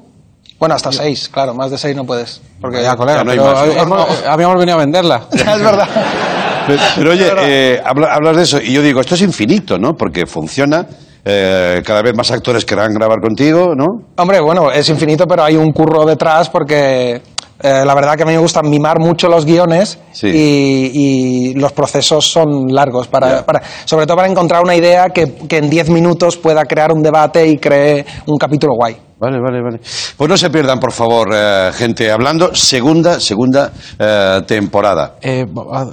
V: Bueno, hasta seis, claro, más de seis no puedes. Porque
I: ya, colega,
B: ya no hay
I: pero
B: más, ¿no?
I: hemos- habíamos venido a venderla.
V: es verdad.
B: Pero, pero oye, eh, habla- hablas de eso y yo digo, esto es infinito, ¿no? Porque funciona, eh, cada vez más actores querrán grabar contigo, ¿no?
V: Hombre, bueno, es infinito, pero hay un curro detrás porque eh, la verdad que a mí me gusta mimar mucho los guiones
B: Sí.
V: y, y los procesos son largos, para, para- sobre todo para encontrar una idea que, que en 10 minutos pueda crear un debate y cree un capítulo guay.
B: Vale, vale, vale. Pues no se pierdan, por favor, eh, gente, hablando, segunda, segunda eh, temporada.
I: Eh, ha-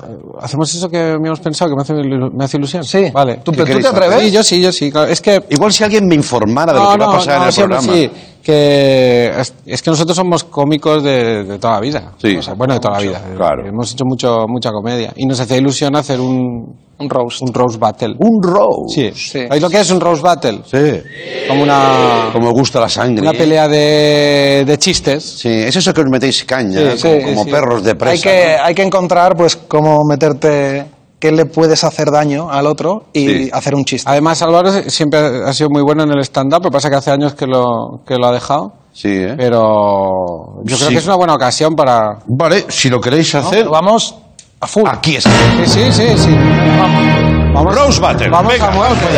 I: ¿Hacemos eso que habíamos pensado, que me hace, ilu- me hace ilusión?
V: Sí.
I: Vale.
V: ¿Tú- pero tú te atreves?
I: Sí, yo sí, yo sí. claro. Es que...
B: Igual si alguien me informara de lo
I: No,
B: que va a
I: no,
B: pasar
I: no,
B: en el
I: siempre
B: programa.
I: sí. Que es, es que nosotros somos cómicos de, de toda la vida.
B: Sí.
I: O sea, bueno, de toda la vida.
B: claro.
I: Hemos hecho mucho, mucha comedia. Y nos hacía ilusión hacer un...
V: Un roast.
I: Un roast battle.
B: Un roast.
I: Sí.
V: Sí.
I: ¿Sabéis lo que es un roast battle?
B: Sí.
I: Como una...
B: Como me gusta la sangre.
I: Una pelea de, de chistes.
B: Sí, es eso que os metéis caña,
I: Sí,
B: como,
I: sí,
B: como
I: sí.
B: perros de presa.
V: Hay que, hay que encontrar, pues, cómo meterte, qué le puedes hacer daño al otro y
B: Sí.
V: hacer un chiste.
I: Además, Álvaro siempre ha sido muy bueno en el stand-up, lo que pasa es que hace años que lo, que lo ha dejado.
B: Sí, ¿eh?
I: Pero yo creo
B: Sí.
I: que es una buena ocasión para...
B: Vale, si lo queréis hacer,
V: Vamos a full.
B: aquí es.
I: Sí, sí, sí. sí. Vamos. Vamos,
B: Rose Battle.
I: Vamos
B: Venga,
I: a muerte.
B: vamos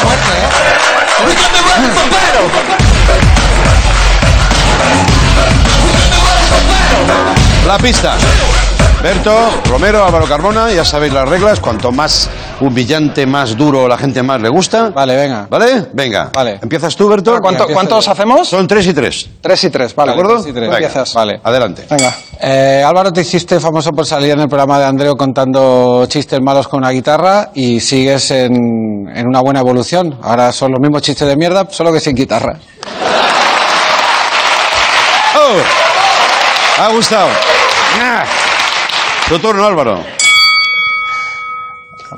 I: a muerte, ¿eh?
B: La pista. Berto, Romero, Álvaro Carmona, ya sabéis las reglas. Cuanto más humillante, más duro, la gente más le gusta.
I: Vale, venga.
B: ¿Vale? Venga.
I: Vale.
B: ¿Empiezas tú, Berto?
V: ¿Cuánto- ¿Cuántos
I: yo.
V: hacemos?
B: Son tres y tres.
V: Tres y tres, vale.
B: ¿De acuerdo?
I: tres y tres.
B: Venga,
V: Empiezas.
I: Vale.
B: Adelante.
V: Venga.
I: Eh, Álvaro, te hiciste famoso por salir en el programa de Andreu contando chistes malos con una guitarra y sigues en, en una buena evolución. Ahora son los mismos chistes de mierda, solo que sin guitarra.
B: ¡Oh! Ha gustado. Ah. Tu turno, Álvaro.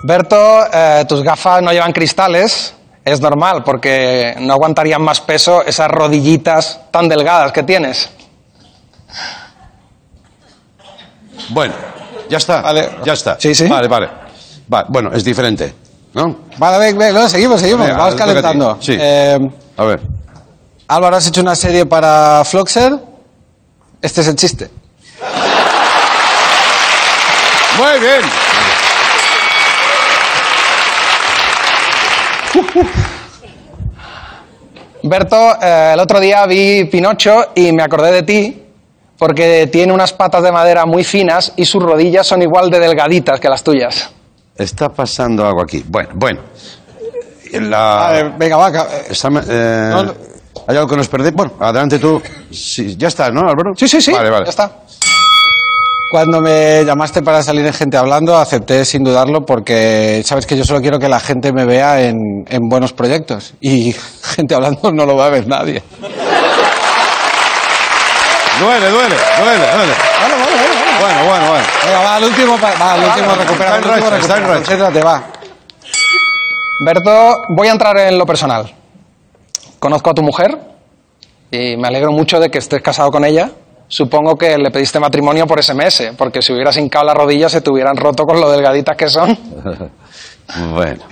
V: Berto, eh, tus gafas no llevan cristales. Es normal, porque no aguantarían más peso esas rodillitas tan delgadas que tienes.
B: Bueno, ya está.
V: Vale.
B: Ya está.
V: Sí, sí.
B: Vale, vale. Va, bueno, es diferente. ¿No?
I: Vale, ven, ven, no, seguimos, seguimos,
B: Venga,
I: vamos calentando.
B: Sí.
I: Eh,
B: A ver.
I: Álvaro, has hecho una serie para Floxer. Este es el chiste.
B: Muy bien.
V: Berto, eh, el otro día vi Pinocho y me acordé de ti porque tiene unas patas de madera muy finas y sus rodillas son igual de delgaditas que las tuyas.
B: Está pasando algo aquí. Bueno, bueno. La...
I: A ver, venga, va. ca- eh,
B: eh,
I: No, no.
B: ¿Hay algo que nos perdemos? Bueno, adelante tú. Sí, ya está, ¿no, Álvaro?
V: Sí, sí, sí.
B: Vale, vale.
V: Ya está.
I: Cuando me llamaste para salir en Gente Hablando, acepté sin dudarlo porque sabes que yo solo quiero que la gente me vea en, en buenos proyectos. Y Gente Hablando no lo va a ver nadie.
B: Duele, duele, duele, duele.
I: Bueno, bueno, bueno.
B: Bueno, bueno, bueno.
I: Venga, va al último, va al último, recupera. Al último, recupera. Concéntrate, va.
V: Berto, voy a entrar en lo personal. Conozco a tu mujer Y me alegro mucho de que estés casado con ella. Supongo que le pediste matrimonio por SMS, porque si hubieras hincado las rodillas se te hubieran roto con lo delgaditas que son.
B: bueno.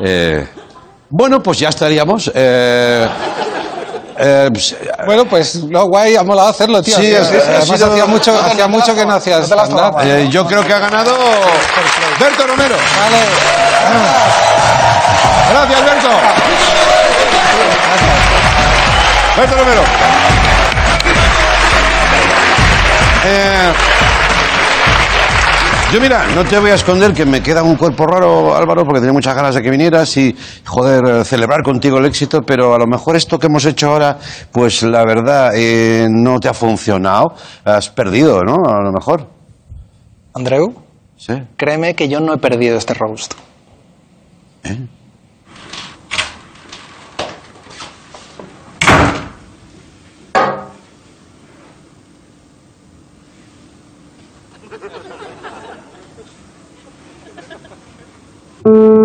B: Eh, bueno, pues ya estaríamos. Eh, eh, pues,
I: Bueno, pues lo guay, ha molado hacerlo, tío.
B: Sí,
I: Tío,
B: sido- ha
I: Además,
B: sido-
I: hacía mucho, hacía mucho que no hacías stand-up.
B: eh, yo creo que ha ganado Berto Romero. Gracias, Berto. Berto Romero. Eh, yo mira, no te voy a esconder que me queda un cuerpo raro, Álvaro, porque tenía muchas ganas de que vinieras y, joder, eh, celebrar contigo el éxito, pero a lo mejor esto que hemos hecho ahora, pues la verdad, eh, no te ha funcionado. Has perdido, ¿no? A lo mejor.
V: Andreu,
B: Sí.
V: créeme que yo no he perdido este roast.
W: Rodillas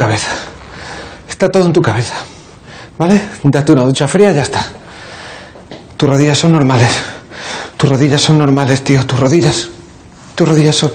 I: cabeza. Está todo en tu cabeza. ¿Vale? Date una ducha fría y ya está. Tus rodillas son normales. Tus rodillas son normales, tío. Tus rodillas. Tus rodillas son.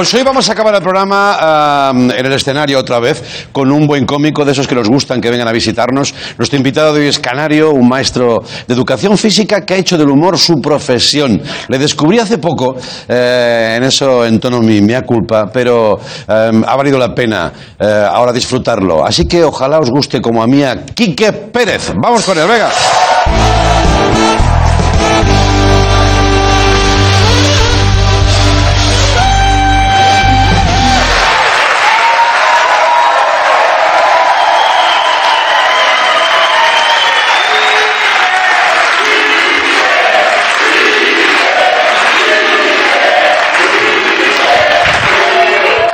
B: Pues hoy vamos a acabar el programa ah, en el escenario otra vez con un buen cómico de esos que nos gustan que vengan a visitarnos. Nuestro invitado de hoy es Canario, un maestro de educación física que ha hecho del humor su profesión. Le descubrí hace poco, eh, en eso en tono mi mea culpa, pero eh, ha valido la pena eh, ahora disfrutarlo. Así que ojalá os guste como a mí a Quique Pérez. Vamos con él, venga.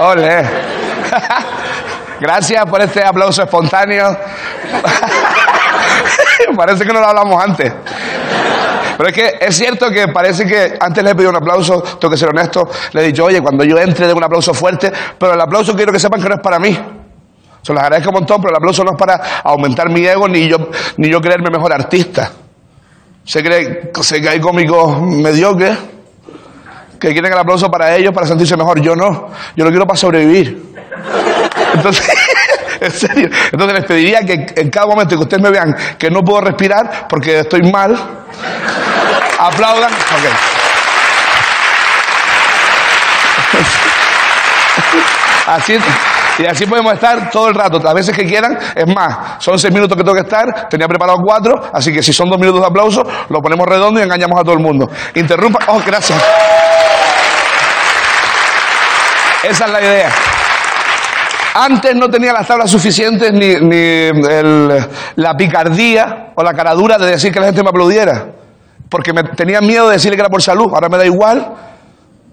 C: Ole. Gracias por este aplauso espontáneo. parece que no lo hablamos antes. Pero es que es cierto que parece que antes le pedido un aplauso, tengo que ser honesto, le he dicho, oye, cuando yo entre de un aplauso fuerte, pero el aplauso quiero que sepan que no es para mí. Se los agradezco un montón, pero el aplauso no es para aumentar mi ego ni yo, ni yo creerme mejor artista. Sé que, sé que hay cómicos mediocres que quieren el aplauso para ellos, para sentirse mejor. Yo no. Yo lo quiero para sobrevivir. Entonces, en serio. Entonces les pediría que en cada momento que ustedes me vean que no puedo respirar porque estoy mal, aplaudan. Ok. Así, y así podemos estar todo el rato, las veces que quieran. Es más, son seis minutos que tengo que estar, tenía preparado cuatro, así que si son dos minutos de aplauso, lo ponemos redondo y engañamos a todo el mundo. Interrumpa. Oh, gracias. Esa es la idea. Antes no tenía las tablas suficientes ni, ni el- la picardía o la caradura de decir que la gente me aplaudiera. Porque me tenía miedo de decirle que era por salud. Ahora me da igual.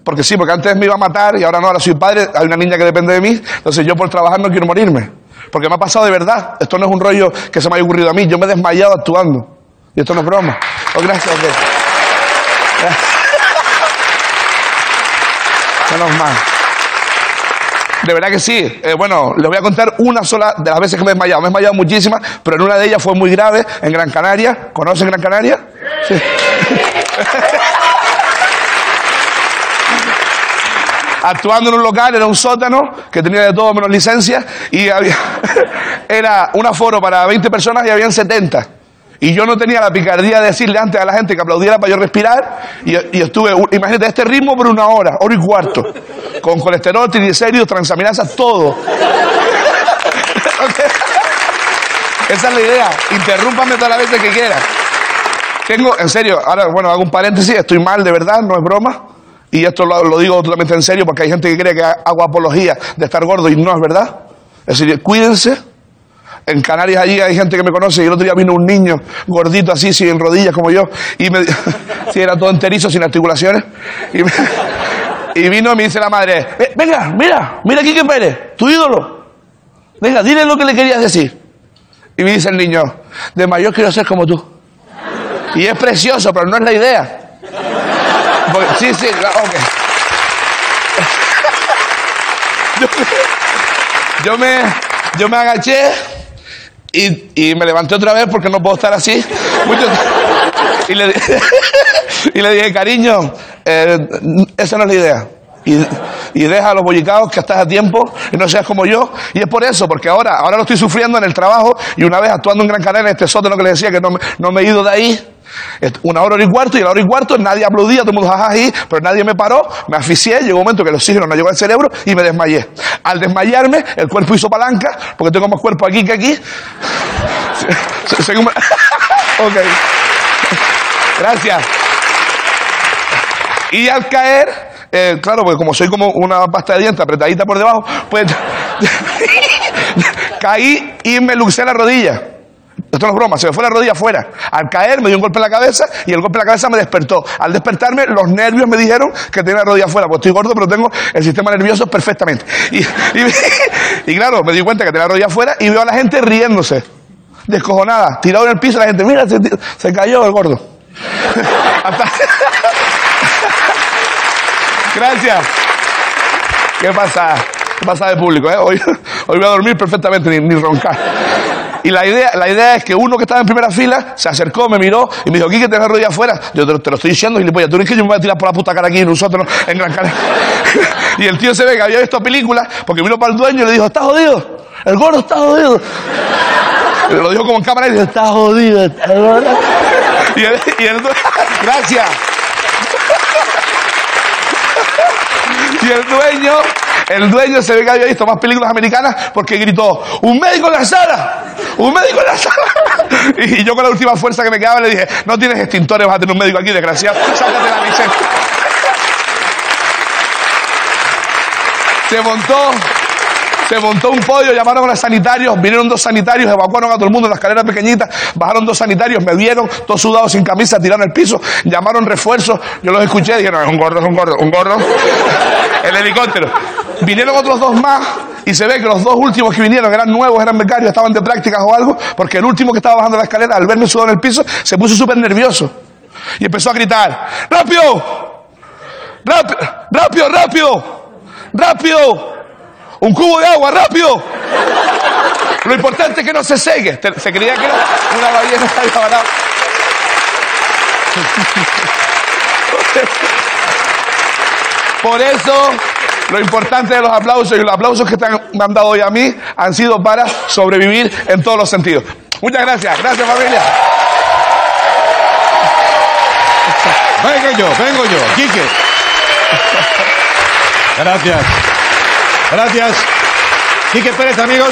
C: Porque sí, porque antes me iba a matar y ahora no, ahora soy padre. Hay una niña que depende de mí. Entonces yo por trabajar no quiero morirme. Porque me ha pasado de verdad. Esto no es un rollo que se me haya ocurrido a mí. Yo me he desmayado actuando. Y esto no es broma. Oh, gracias. ok. Menos mal. De verdad que sí. Eh, bueno, les voy a contar una sola de las veces que me he desmayado. Me he desmayado muchísimas, pero en una de ellas fue muy grave, en Gran Canaria. ¿Conocen Gran Canaria? Sí. Actuando en un local, era un sótano que tenía de todo menos licencia y había, era un aforo para 20 personas y habían 70. Y yo no tenía la picardía de decirle antes a la gente que aplaudiera para yo respirar. Y, y estuve, imagínate, este ritmo por una hora, hora y cuarto. Con colesterol, triglicéridos, transaminasas, todo. Esa es la idea. Interrúmpame todas las veces que quieras. Tengo, en serio, ahora, bueno, hago un paréntesis, estoy mal de verdad, no es broma. Y esto lo, digo totalmente en serio porque hay gente que cree que hago apología de estar gordo y no es verdad. Es decir, cuídense. En Canarias allí hay gente que me conoce y el otro día vino un niño gordito así, sin rodillas como yo, y me sí, era todo enterizo, sin articulaciones. Y, me- y vino y me dice la madre, "Eh, venga, mira, mira aquí que Pérez, tu ídolo. Venga, dile lo que le querías decir. Y me dice el niño, de mayor quiero ser como tú. Y es precioso, pero no es la idea. Sí, sí, ok. Yo me, yo me agaché y, y me levanté otra vez porque no puedo estar así. Y, le, dije, cariño, eh, esa no es la idea. Y, y deja a los bollicaos que estás a tiempo y no seas como yo. Y es por eso, porque ahora, ahora lo estoy sufriendo en el trabajo y una vez actuando en Gran Canaria, en este sótano que le decía que no no me he ido de ahí, una hora, y cuarto, y a la hora y cuarto nadie aplaudía, todo el mundo jajají, pero nadie me paró, me asfixié, llegó un momento que el oxígeno no llegó al cerebro y me desmayé. Al desmayarme, el cuerpo hizo palanca, porque tengo más cuerpo aquí que aquí. Ok. Gracias. Y al caer, eh, claro, porque como soy como una pasta de dientes apretadita por debajo, pues caí y me luxé la rodilla. Esto no es broma, se me fue la rodilla afuera. Al caer me dio un golpe en la cabeza y el golpe en la cabeza me despertó. Al despertarme, los nervios me dijeron que tenía la rodilla afuera. Pues estoy gordo, pero tengo el sistema nervioso perfectamente. Y, claro, me di cuenta que tenía la rodilla afuera y veo a la gente riéndose, descojonada, tirado en el piso, la gente, mira, se, cayó el gordo. Gracias. ¿Qué pasa? ¿Qué pasa de público? eh? Hoy, voy a dormir perfectamente, ni roncar. Y la idea, la idea es que uno que estaba en primera fila se acercó, me miró y me dijo, Quique, te la rodilla afuera. Yo te, lo- te estoy diciendo, gilipollas. Tú no es que yo me voy a tirar por la puta cara aquí un sótano en Gran Canaria. y el tío se ve que había visto películas porque vino para el dueño y le dijo, ¿estás jodido? El gordo está jodido. Lo dijo como en cámara y dijo, está jodido. está jodido". Y el, y Gracias. Y el dueño, el dueño se ve que había visto más películas americanas porque gritó, ¡un médico en la sala! ¡Un médico en la sala! Y yo con la última fuerza que me quedaba le dije, no tienes extintores, vas a tener un médico aquí, desgraciado. Sácate la licencia. Se montó, se montó un podio, llamaron a los sanitarios, vinieron dos sanitarios, evacuaron a todo el mundo en la escalera pequeñita, bajaron dos sanitarios, me vieron, todos sudados sin camisa, tiraron al piso, llamaron refuerzos, yo los escuché, dijeron, es un gordo, es un gordo, un gordo, el helicóptero. Vinieron otros dos más y se ve que los dos últimos que vinieron eran nuevos, eran becarios, estaban de prácticas o algo, porque el último que estaba bajando la escalera, al verme sudado en el piso, se puso súper nervioso y empezó a gritar, ¡rápido! ¡Rápido! ¡Rápido, rápido! ¡Rápido! ¡Un cubo de agua, rápido! Lo importante es que no se seque. Se creía que era una ballena. Por eso, lo importante de los aplausos y los aplausos que te han me han dado hoy a mí han sido para sobrevivir en todos los sentidos. Muchas gracias. Gracias, familia.
B: Vengo yo, vengo yo, Quique. Gracias. Gracias. Quique Pérez, amigos.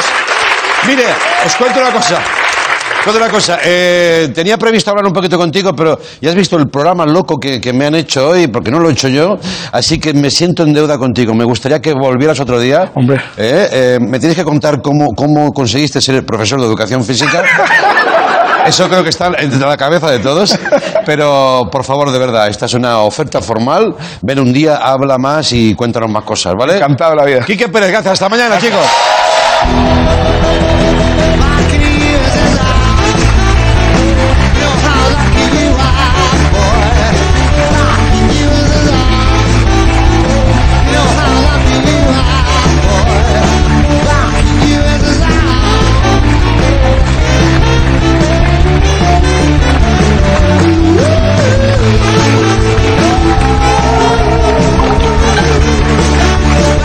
B: Mire, os cuento una cosa. Os Cuento una cosa. Eh, tenía previsto hablar un poquito contigo, pero ya has visto el programa loco que, que me han hecho hoy, porque no lo he hecho yo. Así que me siento en deuda contigo. Me gustaría que volvieras otro día. Hombre. me tienes que contar cómo, cómo conseguiste ser profesor de educación física. Eso creo que está entre la cabeza de todos. Pero, por favor, de verdad, esta es una oferta formal. Ven un día, habla más y cuéntanos más cosas, ¿vale?
C: Encantado la vida.
B: Quique Pérez, gracias. Hasta mañana, chicos.